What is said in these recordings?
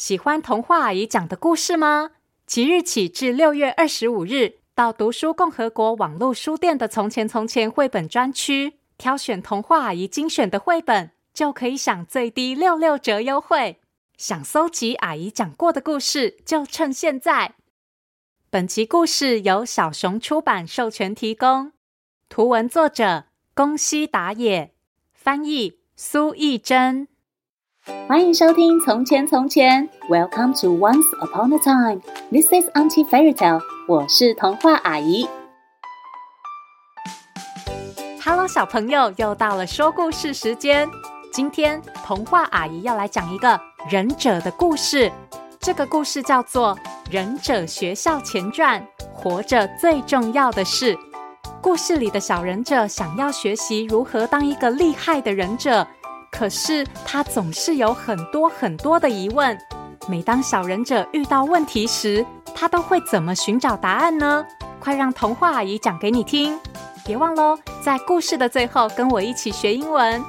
喜欢童话阿姨讲的故事吗？即日起至六月二十五日，到读书共和国网络书店的“从前从前”绘本专区，挑选童话阿姨精选的绘本，就可以享最低六六折优惠。想搜集阿姨讲过的故事，就趁现在。本集故事由小熊出版授权提供，图文作者宫西达也，翻译苏懿祯。欢迎收听《从前从前》，Welcome to Once Upon a Time。This is Auntie Fairy Tale。我是童话阿姨。Hello，小朋友，又到了说故事时间。今天童话阿姨要来讲一个忍者的故事。这个故事叫做《忍者学校前传》，活着最重要的事。故事里的小忍者想要学习如何当一个厉害的忍者。可是他总是有很多很多的疑问。每当小忍者遇到问题时，他都会怎么寻找答案呢？快让童话阿姨讲给你听！别忘喽，在故事的最后跟我一起学英文。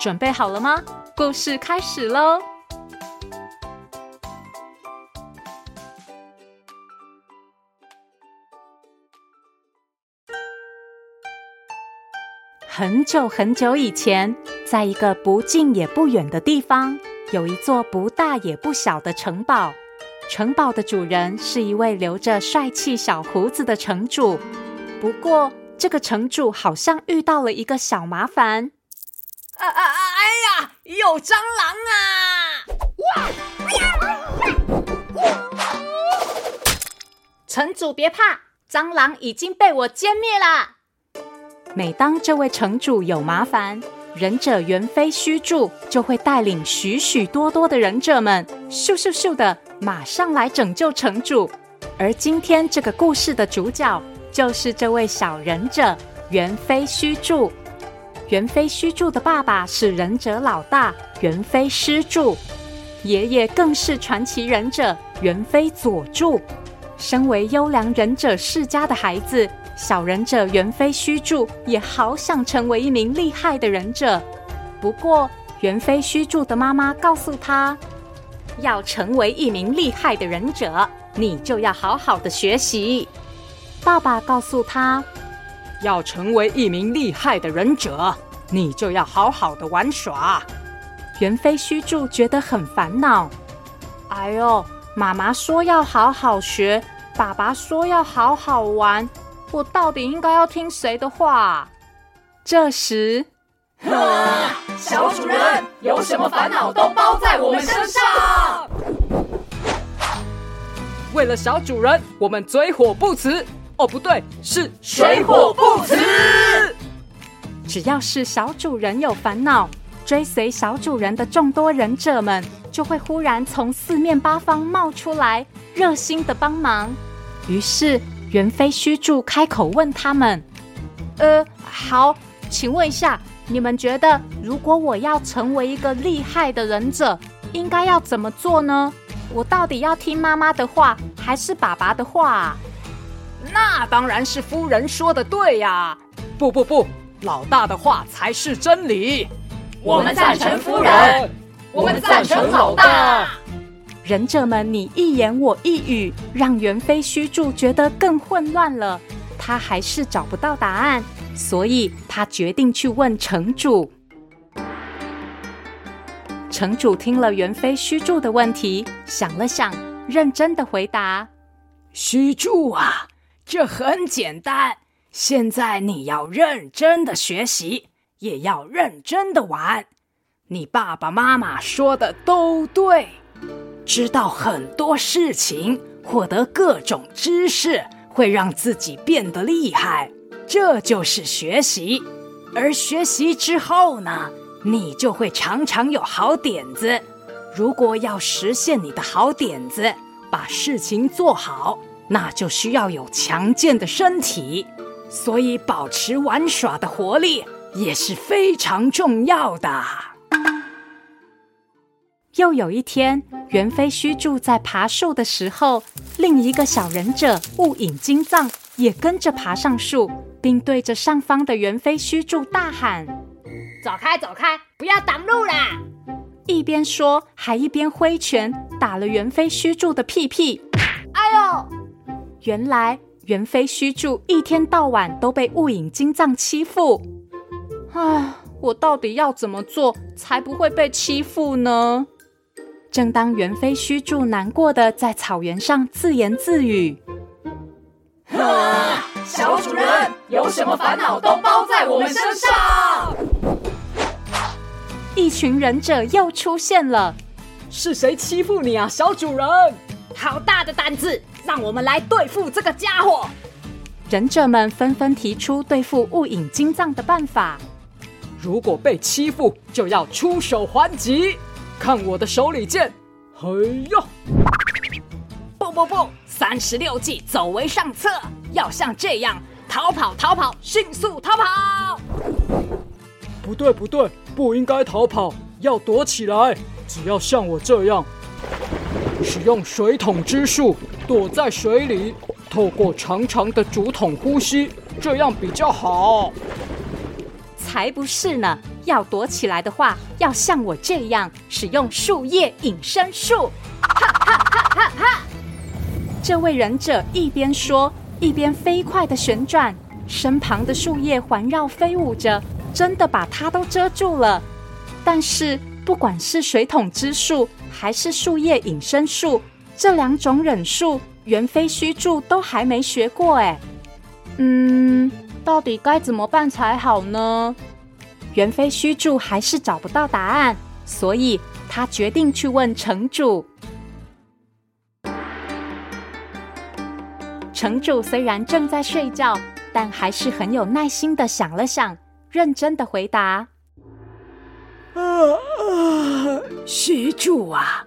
准备好了吗？故事开始喽！很久很久以前，在一个不近也不远的地方，有一座不大也不小的城堡。城堡的主人是一位留着帅气小胡子的城主。不过，这个城主好像遇到了一个小麻烦。啊啊啊！哎呀，有蟑螂啊！哇城主别怕，蟑螂已经被我歼灭了。每当这位城主有麻烦，忍者猿飞须助就会带领许许多多的忍者们，咻咻咻的马上来拯救城主。而今天这个故事的主角就是这位小忍者猿飞须助。猿飞须助的爸爸是忍者老大猿飞师助，爷爷更是传奇忍者猿飞佐助。身为优良忍者世家的孩子。小忍者猿飞虚助也好想成为一名厉害的忍者，不过猿飞虚助的妈妈告诉他，要成为一名厉害的忍者，你就要好好的学习。爸爸告诉他，要成为一名厉害的忍者，你就要好好的玩耍。猿飞虚助觉得很烦恼，哎呦，妈妈说要好好学，爸爸说要好好玩。我到底应该要听谁的话？这时，小主人有什么烦恼都包在我们身上。为了小主人，我们嘴火不辞。哦，不对，是水火不辞。只要是小主人有烦恼，追随小主人的众多忍者们就会忽然从四面八方冒出来，热心的帮忙。于是。猿飞须助开口问他们：“呃，好，请问一下，你们觉得如果我要成为一个厉害的忍者，应该要怎么做呢？我到底要听妈妈的话，还是爸爸的话啊？”那当然是夫人说的对呀！不不不，老大的话才是真理。我们赞成夫人，我们赞成老大。忍者们你一言我一语，让猿飞须助觉得更混乱了。他还是找不到答案，所以他决定去问城主。城主听了猿飞须助的问题，想了想，认真的回答：“须助啊，这很简单。现在你要认真的学习，也要认真的玩。你爸爸妈妈说的都对。”知道很多事情，获得各种知识，会让自己变得厉害，这就是学习。而学习之后呢，你就会常常有好点子。如果要实现你的好点子，把事情做好，那就需要有强健的身体。所以，保持玩耍的活力也是非常重要的。又有一天，猿飞虚助在爬树的时候，另一个小忍者雾隐金藏也跟着爬上树，并对着上方的猿飞虚助大喊：“走开，走开，不要挡路啦！”一边说，还一边挥拳打了猿飞虚助的屁屁。哎呦！原来猿飞虚助一天到晚都被雾隐金藏欺负。唉，我到底要怎么做才不会被欺负呢？正当猿飞虚助难过的在草原上自言自语：“啊，小主人，有什么烦恼都包在我们身上。”一群忍者又出现了。是谁欺负你啊，小主人？好大的胆子，让我们来对付这个家伙！忍者们纷纷提出对付雾影金藏的办法。如果被欺负，就要出手还击。看我的手里剑！嘿哟！不不不，三十六计，走为上策。要像这样，逃跑逃跑，迅速逃跑！不对不对，不应该逃跑，要躲起来。只要像我这样，使用水桶之术，躲在水里，透过长长的竹筒呼吸，这样比较好。才不是呢！要躲起来的话，要像我这样使用树叶隐身术。哈哈哈哈哈！这位忍者一边说，一边飞快地旋转，身旁的树叶环绕飞舞着，真的把他都遮住了。但是，不管是水桶之术，还是树叶隐身术，这两种忍术，猿飞须助都还没学过。哎，嗯。到底该怎么办才好呢？猿飞须助还是找不到答案，所以他决定去问城主。城主虽然正在睡觉，但还是很有耐心的想了想，认真的回答：“啊啊，须助啊，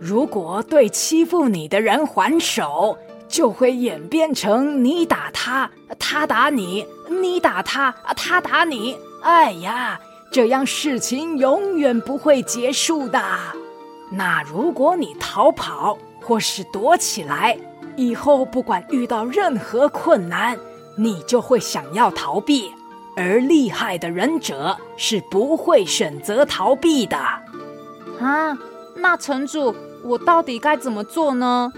如果对欺负你的人还手。”就会演变成你打他，他打你，你打他，他打你。哎呀，这样事情永远不会结束的。那如果你逃跑或是躲起来，以后不管遇到任何困难，你就会想要逃避。而厉害的忍者是不会选择逃避的。啊，那城主，我到底该怎么做呢？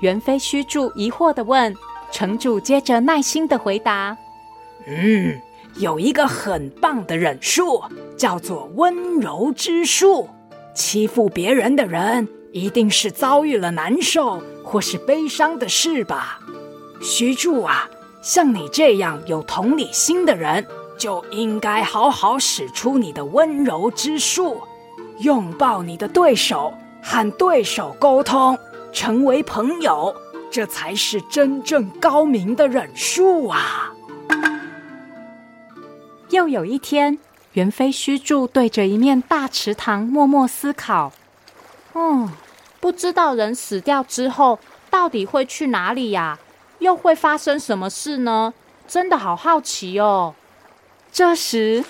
猿飞虚助疑惑的问，城主接着耐心的回答：“嗯，有一个很棒的忍术，叫做温柔之术。欺负别人的人，一定是遭遇了难受或是悲伤的事吧？须助啊，像你这样有同理心的人，就应该好好使出你的温柔之术，拥抱你的对手，和对手沟通。”成为朋友，这才是真正高明的忍术啊！又有一天，猿飞须助对着一面大池塘默默思考。嗯，不知道人死掉之后到底会去哪里呀？又会发生什么事呢？真的好好奇哦。这时，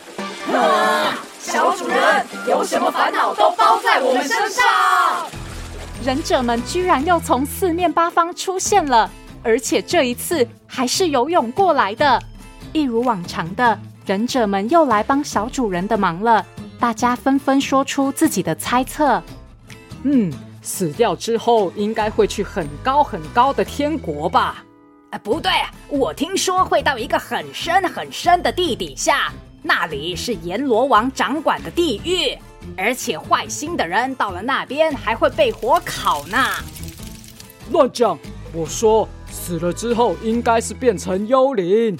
啊，小主人，有什么烦恼都包在我们身上。忍者们居然又从四面八方出现了，而且这一次还是游泳过来的。一如往常的，忍者们又来帮小主人的忙了。大家纷纷说出自己的猜测。嗯，死掉之后应该会去很高很高的天国吧？啊，不对，我听说会到一个很深很深的地底下，那里是阎罗王掌管的地狱。而且坏心的人到了那边还会被火烤呢！乱讲！我说死了之后应该是变成幽灵。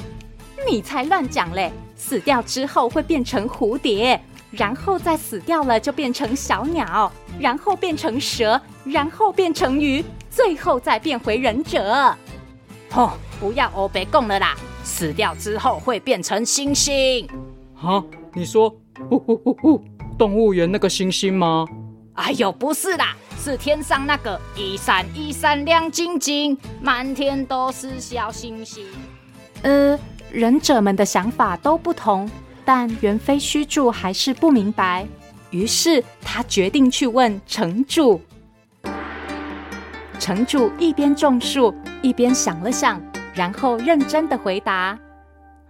你才乱讲嘞！死掉之后会变成蝴蝶，然后再死掉了就变成小鸟，然后变成蛇，然后变成鱼，最后再变回忍者。吼！不要欧北共了啦！死掉之后会变成星星。啊？你说？呼呼呼呼！动物园那个星星吗？哎呦，不是啦，是天上那个一闪一闪亮晶晶，满天都是小星星。呃，忍者们的想法都不同，但猿飞须助还是不明白，于是他决定去问城主。城主一边种树，一边想了想，然后认真的回答：“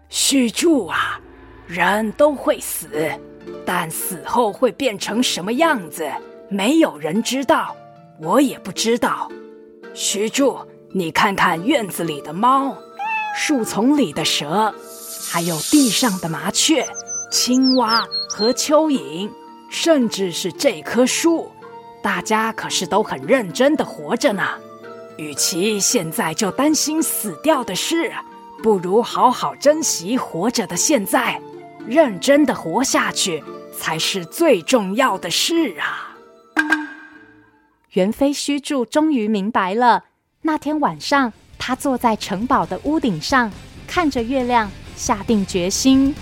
须助啊，人都会死。”但死后会变成什么样子，没有人知道，我也不知道。须助，你看看院子里的猫，树丛里的蛇，还有地上的麻雀、青蛙和蚯蚓，甚至是这棵树，大家可是都很认真的活着呢。与其现在就担心死掉的事，不如好好珍惜活着的现在，认真的活下去才是最重要的事啊。元妃须助终于明白了。那天晚上，他坐在城堡的屋顶上，看着月亮，下定决心：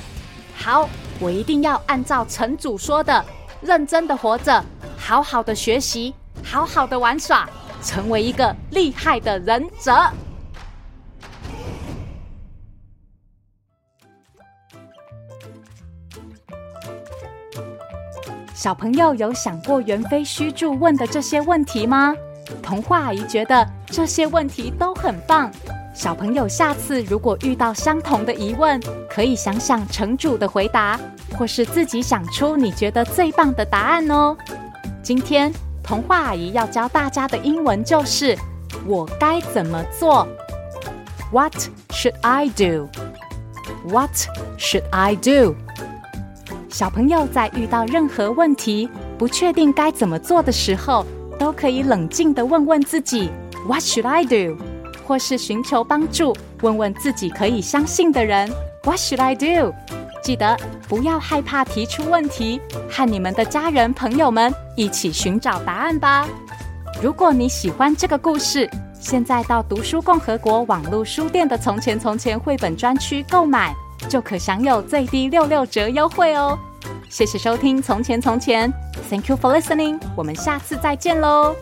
好，我一定要按照城主说的，认真的活着，好好的学习，好好的玩耍，成为一个厉害的忍者。小朋友有想过元妃须助问的这些问题吗？童话阿姨觉得这些问题都很棒。小朋友下次如果遇到相同的疑问，可以想想城主的回答，或是自己想出你觉得最棒的答案哦。今天童话阿姨要教大家的英文就是“我该怎么做 ”？What should I do？What should I do？小朋友在遇到任何问题，不确定该怎么做的时候，都可以冷静的问问自己 “What should I do？” 或是寻求帮助，问问自己可以相信的人 “What should I do？” 记得不要害怕提出问题，和你们的家人朋友们一起寻找答案吧。如果你喜欢这个故事，现在到读书共和国网络书店的“从前从前”绘本专区购买。就可享有最低六六折优惠哦！谢谢收听《从前从前》，Thank you for listening，我们下次再见喽。